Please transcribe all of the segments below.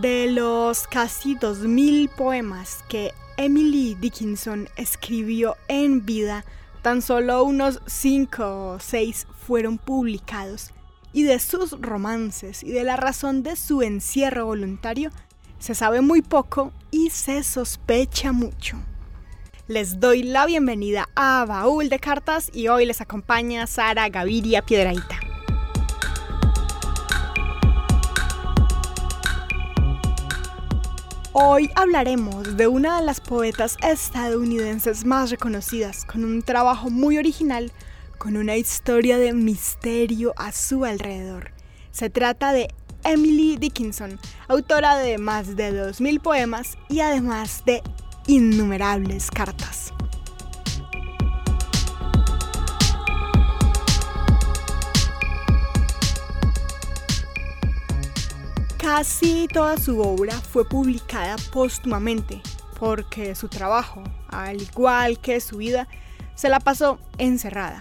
De los casi 2.000 poemas que Emily Dickinson escribió en vida, tan solo unos 5 o 6 fueron publicados, y de sus romances y de la razón de su encierro voluntario se sabe muy poco y se sospecha mucho. Les doy la bienvenida a Baúl de Cartas y hoy les acompaña Sara Gaviria Piedraíta. Hoy hablaremos de una de las poetas estadounidenses más reconocidas, con un trabajo muy original, con una historia de misterio a su alrededor. Se trata de Emily Dickinson, autora de más de 2.000 poemas y además de innumerables cartas. Casi toda su obra fue publicada póstumamente, porque su trabajo, al igual que su vida, se la pasó encerrada.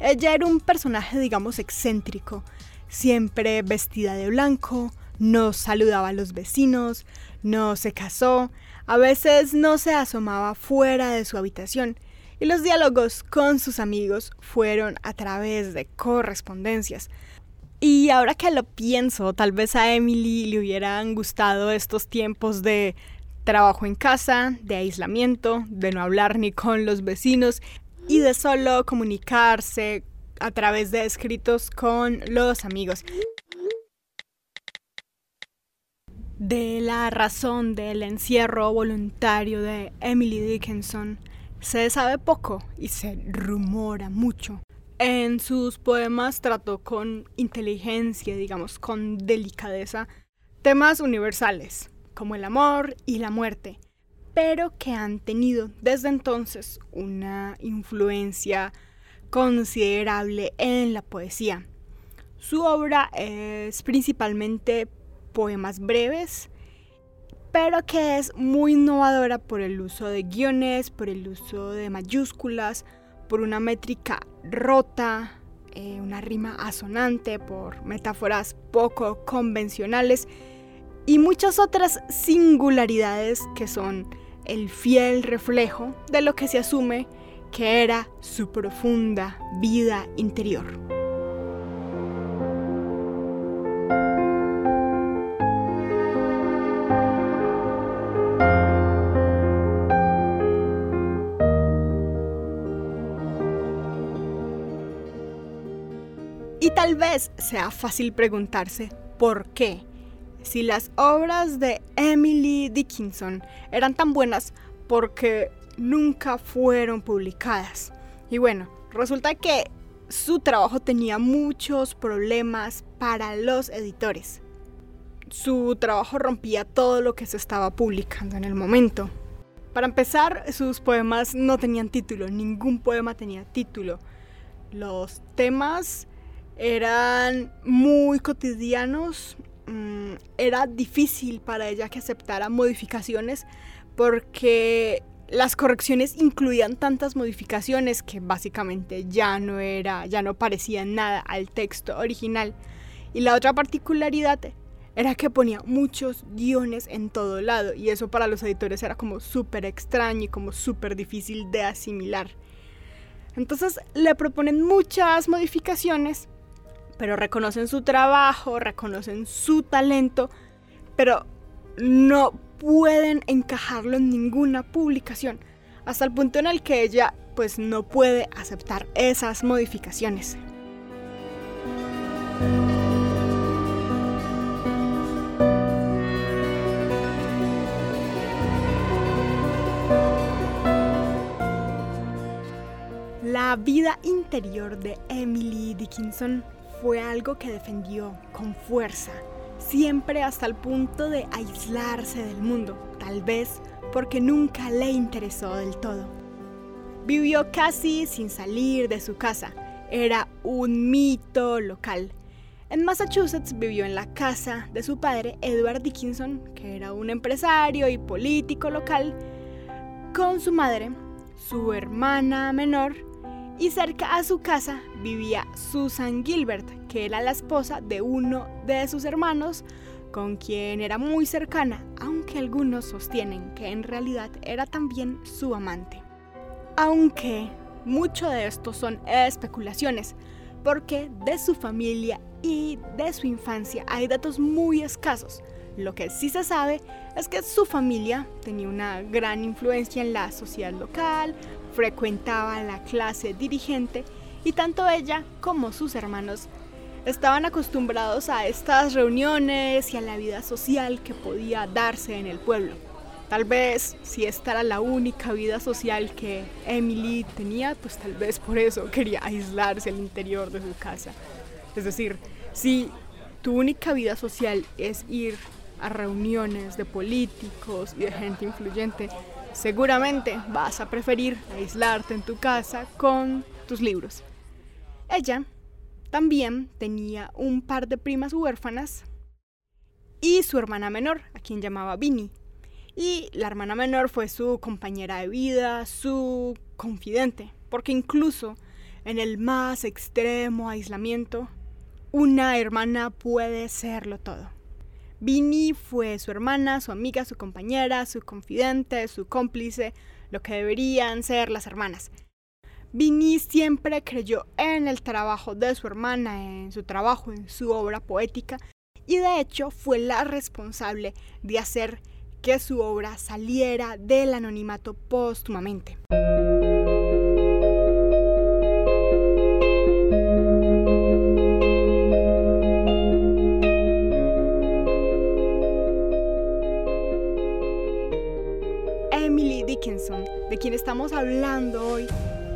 Ella era un personaje, digamos, excéntrico, siempre vestida de blanco, no saludaba a los vecinos, no se casó, a veces no se asomaba fuera de su habitación y los diálogos con sus amigos fueron a través de correspondencias, y ahora que lo pienso, tal vez a Emily le hubieran gustado estos tiempos de trabajo en casa, de aislamiento, de no hablar ni con los vecinos y de solo comunicarse a través de escritos con los amigos. De la razón del encierro voluntario de Emily Dickinson se sabe poco y se rumora mucho. En sus poemas trató con inteligencia, digamos, con delicadeza, temas universales, como el amor y la muerte, pero que han tenido desde entonces una influencia considerable en la poesía. Su obra es principalmente poemas breves, pero que es muy innovadora por el uso de guiones, por el uso de mayúsculas, por una métrica rota, eh, una rima asonante, por metáforas poco convencionales y muchas otras singularidades que son el fiel reflejo de lo que se asume que era su profunda vida interior. Tal vez sea fácil preguntarse por qué. Si las obras de Emily Dickinson eran tan buenas, porque nunca fueron publicadas? Y bueno, resulta que su trabajo tenía muchos problemas para los editores. Su trabajo rompía todo lo que se estaba publicando en el momento. Para empezar, sus poemas no tenían título, ningún poema tenía título. Los temas eran muy cotidianos. Mm, era difícil para ella que aceptara modificaciones porque las correcciones incluían tantas modificaciones que básicamente ya no era, ya no parecían nada al texto original. Y la otra particularidad era que ponía muchos guiones en todo lado y eso para los editores era como súper extraño y como súper difícil de asimilar. Entonces le proponen muchas modificaciones pero reconocen su trabajo, reconocen su talento, pero no pueden encajarlo en ninguna publicación, hasta el punto en el que ella pues no puede aceptar esas modificaciones. La vida interior de Emily Dickinson fue algo que defendió con fuerza, siempre hasta el punto de aislarse del mundo, tal vez porque nunca le interesó del todo. Vivió casi sin salir de su casa, era un mito local. En Massachusetts vivió en la casa de su padre, Edward Dickinson, que era un empresario y político local, con su madre, su hermana menor y cerca a su casa vivía Susan Gilbert, que era la esposa de uno de sus hermanos, con quien era muy cercana, aunque algunos sostienen que en realidad era también su amante. Aunque mucho de esto son especulaciones, porque de su familia y de su infancia hay datos muy escasos. Lo que sí se sabe es que su familia tenía una gran influencia en la sociedad local, frecuentaba la clase dirigente y tanto ella como sus hermanos estaban acostumbrados a estas reuniones y a la vida social que podía darse en el pueblo. Tal vez si esta era la única vida social que Emily tenía, pues tal vez por eso quería aislarse al interior de su casa. Es decir, si tu única vida social es ir a reuniones de políticos y de gente influyente, seguramente vas a preferir aislarte en tu casa con tus libros. Ella también tenía un par de primas huérfanas y su hermana menor, a quien llamaba Vinny. Y la hermana menor fue su compañera de vida, su confidente, porque incluso en el más extremo aislamiento, una hermana puede serlo todo. Vinny fue su hermana, su amiga, su compañera, su confidente, su cómplice, lo que deberían ser las hermanas. Vinny siempre creyó en el trabajo de su hermana, en su trabajo, en su obra poética, y de hecho fue la responsable de hacer que su obra saliera del anonimato póstumamente. Emily Dickinson, de quien estamos hablando hoy,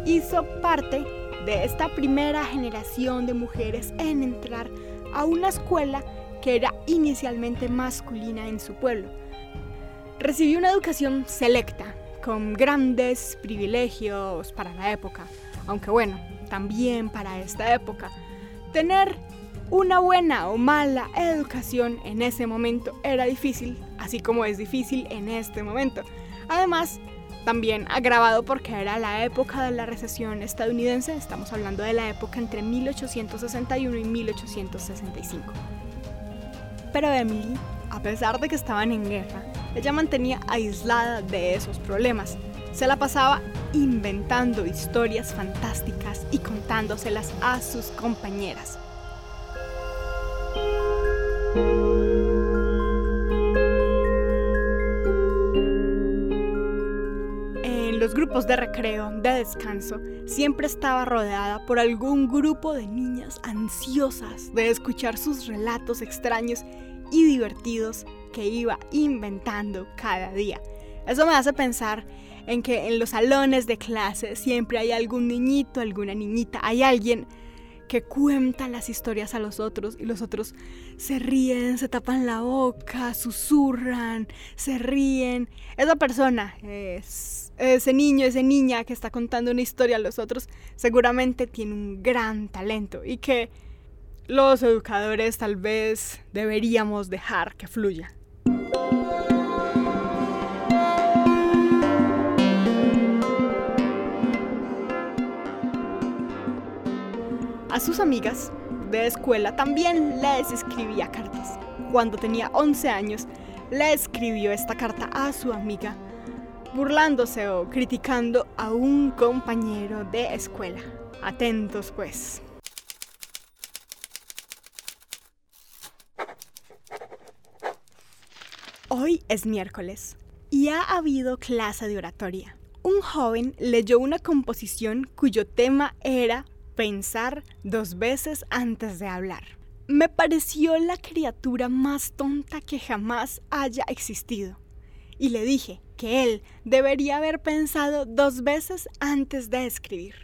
hizo parte de esta primera generación de mujeres en entrar a una escuela que era inicialmente masculina en su pueblo. Recibió una educación selecta, con grandes privilegios para la época, aunque bueno, también para esta época. Tener una buena o mala educación en ese momento era difícil, así como es difícil en este momento. Además, también agravado porque era la época de la recesión estadounidense, estamos hablando de la época entre 1861 y 1865. Pero Emily, a pesar de que estaban en guerra, ella mantenía aislada de esos problemas. Se la pasaba inventando historias fantásticas y contándoselas a sus compañeras. De recreo, de descanso, siempre estaba rodeada por algún grupo de niñas ansiosas de escuchar sus relatos extraños y divertidos que iba inventando cada día. Eso me hace pensar en que en los salones de clase siempre hay algún niñito, alguna niñita, hay alguien que cuenta las historias a los otros y los otros se ríen, se tapan la boca, susurran, se ríen. Esa persona, es, ese niño, esa niña que está contando una historia a los otros, seguramente tiene un gran talento y que los educadores tal vez deberíamos dejar que fluya. A sus amigas de escuela también les escribía cartas. Cuando tenía 11 años, le escribió esta carta a su amiga, burlándose o criticando a un compañero de escuela. Atentos pues. Hoy es miércoles y ha habido clase de oratoria. Un joven leyó una composición cuyo tema era pensar dos veces antes de hablar. Me pareció la criatura más tonta que jamás haya existido. Y le dije que él debería haber pensado dos veces antes de escribir.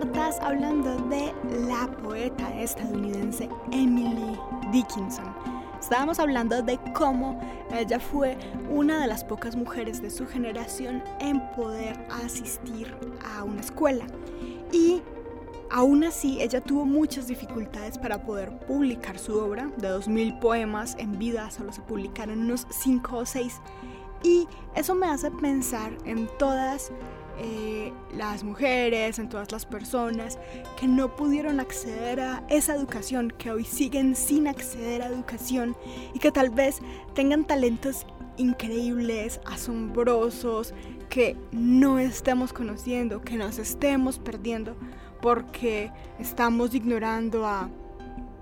Cartas hablando de la poeta estadounidense Emily Dickinson. Estábamos hablando de cómo ella fue una de las pocas mujeres de su generación en poder asistir a una escuela. Y Aún así, ella tuvo muchas dificultades para poder publicar su obra. De 2.000 poemas en vida solo se publicaron unos 5 o 6. Y eso me hace pensar en todas eh, las mujeres, en todas las personas que no pudieron acceder a esa educación, que hoy siguen sin acceder a educación y que tal vez tengan talentos increíbles, asombrosos, que no estemos conociendo, que nos estemos perdiendo porque estamos ignorando a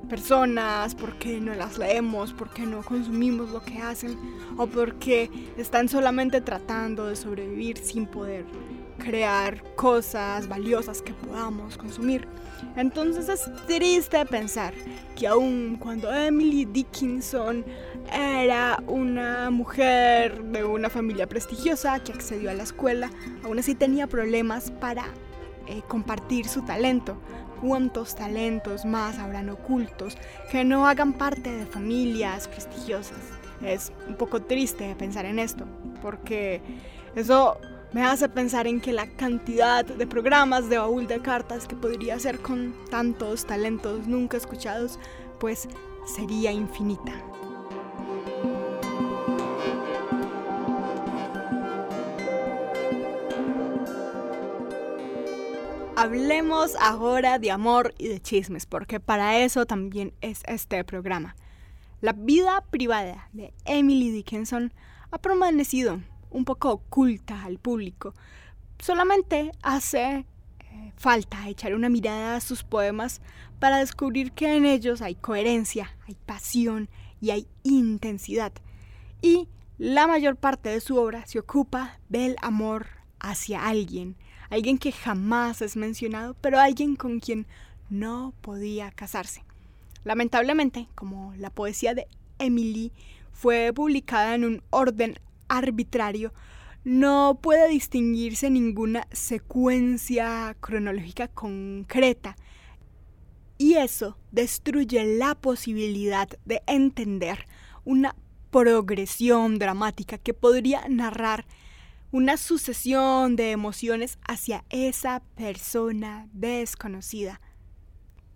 personas, porque no las leemos, porque no consumimos lo que hacen o porque están solamente tratando de sobrevivir sin poder crear cosas valiosas que podamos consumir. Entonces es triste pensar que aun cuando Emily Dickinson era una mujer de una familia prestigiosa que accedió a la escuela, aún así tenía problemas para eh, compartir su talento. ¿Cuántos talentos más habrán ocultos que no hagan parte de familias prestigiosas? Es un poco triste pensar en esto, porque eso me hace pensar en que la cantidad de programas de baúl de cartas que podría hacer con tantos talentos nunca escuchados, pues sería infinita. Hablemos ahora de amor y de chismes, porque para eso también es este programa. La vida privada de Emily Dickinson ha permanecido un poco oculta al público. Solamente hace eh, falta echar una mirada a sus poemas para descubrir que en ellos hay coherencia, hay pasión y hay intensidad. Y la mayor parte de su obra se ocupa del amor hacia alguien, alguien que jamás es mencionado, pero alguien con quien no podía casarse. Lamentablemente, como la poesía de Emily fue publicada en un orden arbitrario, no puede distinguirse ninguna secuencia cronológica concreta. Y eso destruye la posibilidad de entender una progresión dramática que podría narrar una sucesión de emociones hacia esa persona desconocida,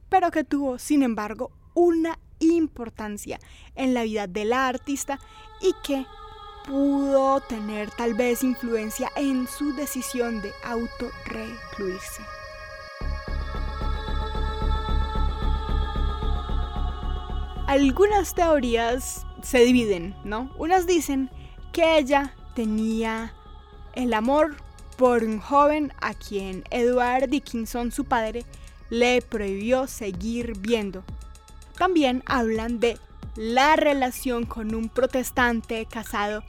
pero que tuvo, sin embargo, una importancia en la vida del artista y que pudo tener tal vez influencia en su decisión de autorrecluirse. Algunas teorías se dividen, ¿no? Unas dicen que ella tenía el amor por un joven a quien Edward Dickinson, su padre, le prohibió seguir viendo. También hablan de la relación con un protestante casado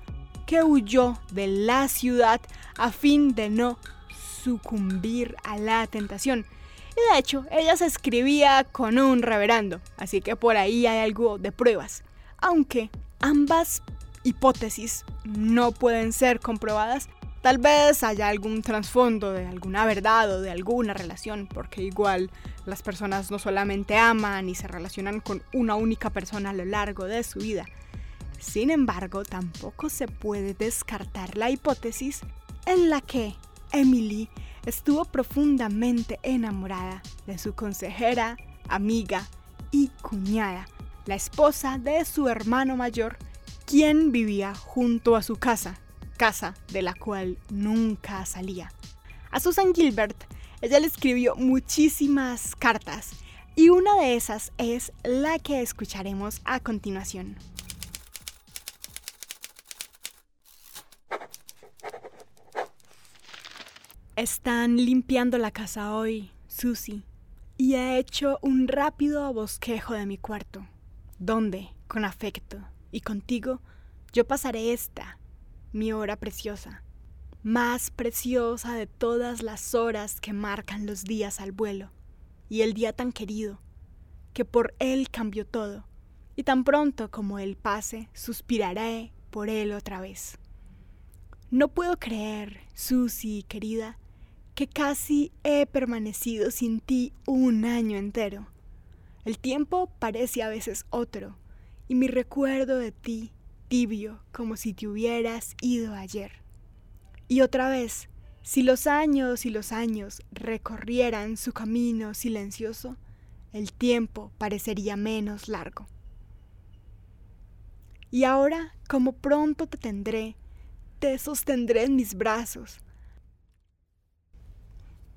que huyó de la ciudad a fin de no sucumbir a la tentación. Y de hecho, ella se escribía con un reverendo, así que por ahí hay algo de pruebas. Aunque ambas hipótesis no pueden ser comprobadas, tal vez haya algún trasfondo de alguna verdad o de alguna relación, porque igual las personas no solamente aman y se relacionan con una única persona a lo largo de su vida. Sin embargo, tampoco se puede descartar la hipótesis en la que Emily estuvo profundamente enamorada de su consejera, amiga y cuñada, la esposa de su hermano mayor, quien vivía junto a su casa, casa de la cual nunca salía. A Susan Gilbert ella le escribió muchísimas cartas y una de esas es la que escucharemos a continuación. Están limpiando la casa hoy, Susie, y he hecho un rápido bosquejo de mi cuarto, donde, con afecto y contigo, yo pasaré esta, mi hora preciosa más preciosa de todas las horas que marcan los días al vuelo, y el día tan querido, que por él cambió todo, y tan pronto como él pase, suspiraré por él otra vez. No puedo creer, Susie, querida, que casi he permanecido sin ti un año entero. El tiempo parece a veces otro, y mi recuerdo de ti tibio como si te hubieras ido ayer. Y otra vez, Si los años y los años recorrieran su camino silencioso, el tiempo parecería menos largo. Y ahora, como pronto te tendré, te sostendré en mis brazos.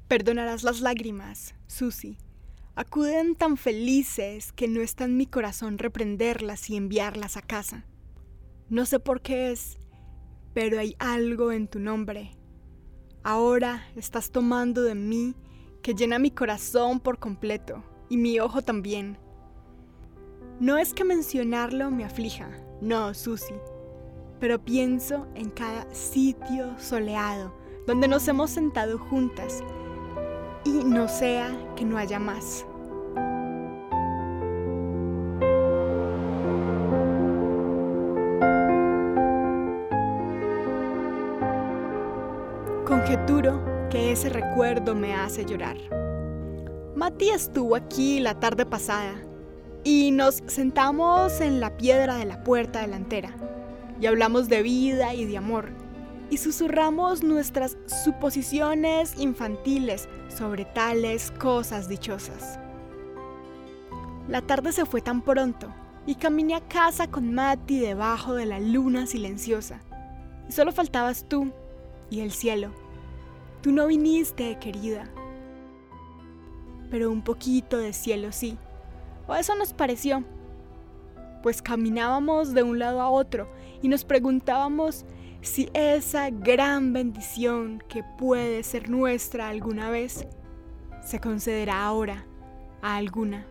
Perdonarás las lágrimas, Susi. Acuden tan felices que no está en mi corazón reprenderlas y enviarlas a casa. No sé por qué es, pero hay algo en tu nombre. Ahora estás tomando de mí que llena mi corazón por completo y mi ojo también. No es que mencionarlo me aflija, no, Susi, pero pienso en cada sitio soleado donde nos hemos sentado juntas y no sea que no haya más. Conjeturo que ese recuerdo me hace llorar. Mati estuvo aquí la tarde pasada y nos sentamos en la piedra de la puerta delantera y hablamos de vida y de amor y susurramos nuestras suposiciones infantiles sobre tales cosas dichosas. La tarde se fue tan pronto y caminé a casa con Mati debajo de la luna silenciosa. Y solo faltabas tú y el cielo. Tú no viniste, querida. Pero un poquito de cielo sí. O eso nos pareció. Pues caminábamos de un lado a otro y nos preguntábamos si esa gran bendición que puede ser nuestra alguna vez se concederá ahora a alguna.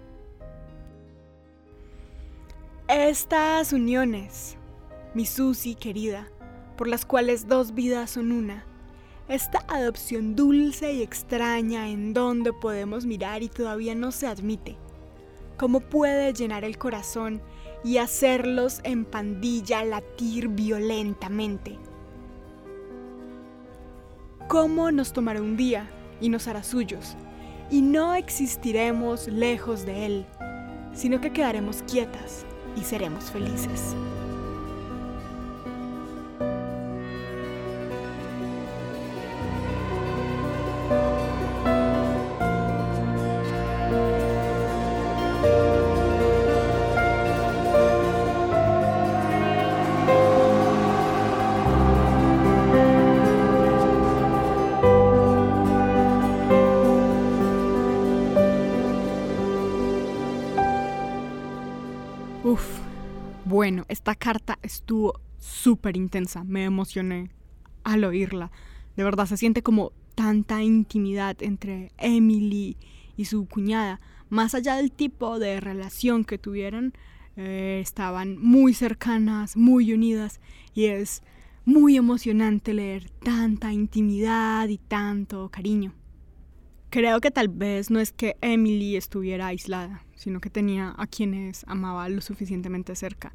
Estas uniones, mi Susi querida, por las cuales dos vidas son una. Esta adopción dulce y extraña en donde podemos mirar y todavía no se admite. ¿Cómo puede llenar el corazón y hacerlos en pandilla latir violentamente? ¿Cómo nos tomará un día y nos hará suyos? Y no existiremos lejos de él, sino que quedaremos quietas y seremos felices. Bueno, esta carta estuvo súper intensa, me emocioné al oírla. De verdad se siente como tanta intimidad entre Emily y su cuñada. Más allá del tipo de relación que tuvieran, eh, estaban muy cercanas, muy unidas y es muy emocionante leer tanta intimidad y tanto cariño. Creo que tal vez no es que Emily estuviera aislada, sino que tenía a quienes amaba lo suficientemente cerca.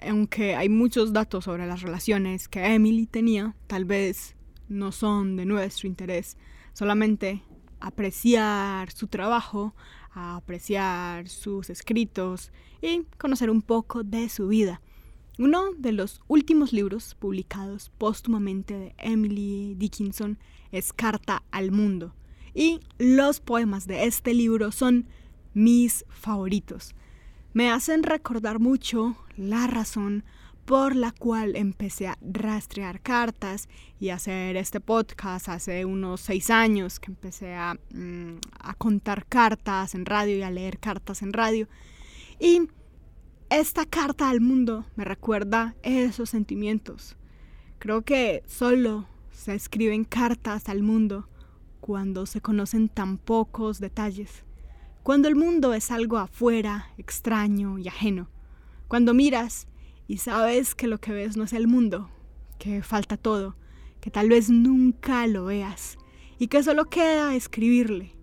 Aunque hay muchos datos sobre las relaciones que Emily tenía, tal vez no son de nuestro interés. Solamente apreciar su trabajo, apreciar sus escritos y conocer un poco de su vida. Uno de los últimos libros publicados póstumamente de Emily Dickinson es Carta al Mundo, y los poemas de este libro son mis favoritos. Me hacen recordar mucho la razón por la cual empecé a rastrear cartas y hacer este podcast hace unos seis años que empecé a, mm, a contar cartas en radio y a leer cartas en radio. Y esta carta al mundo me recuerda esos sentimientos. Creo que solo se escriben cartas al mundo cuando se conocen tan pocos detalles, cuando el mundo es algo afuera, extraño y ajeno, cuando miras y sabes que lo que ves no es el mundo, que falta todo, que tal vez nunca lo veas y que solo queda escribirle,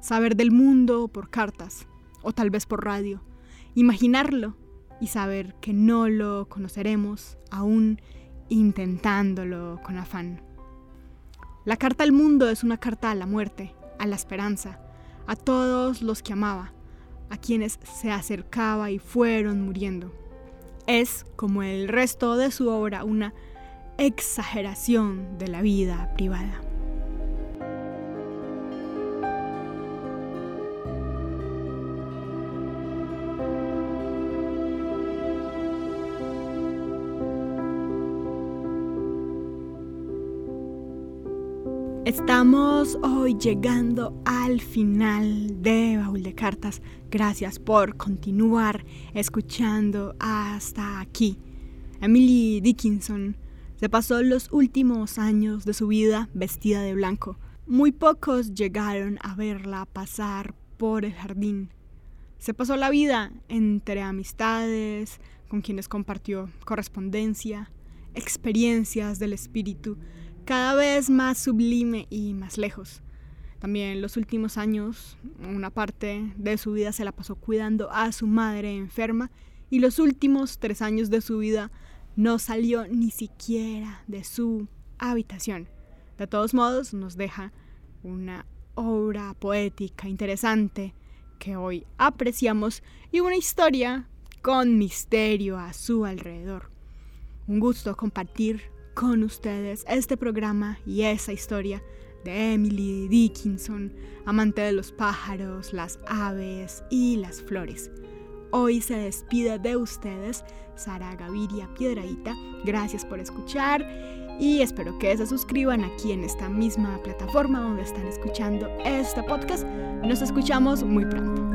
saber del mundo por cartas o tal vez por radio, imaginarlo y saber que no lo conoceremos aún intentándolo con afán. La carta al mundo es una carta a la muerte, a la esperanza, a todos los que amaba, a quienes se acercaba y fueron muriendo. Es, como el resto de su obra, una exageración de la vida privada. Estamos hoy llegando al final de Baúl de Cartas. Gracias por continuar escuchando hasta aquí. Emily Dickinson se pasó los últimos años de su vida vestida de blanco. Muy pocos llegaron a verla pasar por el jardín. Se pasó la vida entre amistades, con quienes compartió correspondencia, experiencias del espíritu, cada vez más sublime y más lejos. También los últimos años, una parte de su vida se la pasó cuidando a su madre enferma y los últimos tres años de su vida no salió ni siquiera de su habitación. De todos modos, nos deja una obra poética interesante que hoy apreciamos y una historia con misterio a su alrededor. Un gusto compartir con ustedes este programa y esa historia de Emily Dickinson, amante de los pájaros, las aves y las flores. Hoy se despide de ustedes Sara Gaviria Piedraíta. Gracias por escuchar y espero que se suscriban aquí en esta misma plataforma donde están escuchando este podcast. Nos escuchamos muy pronto.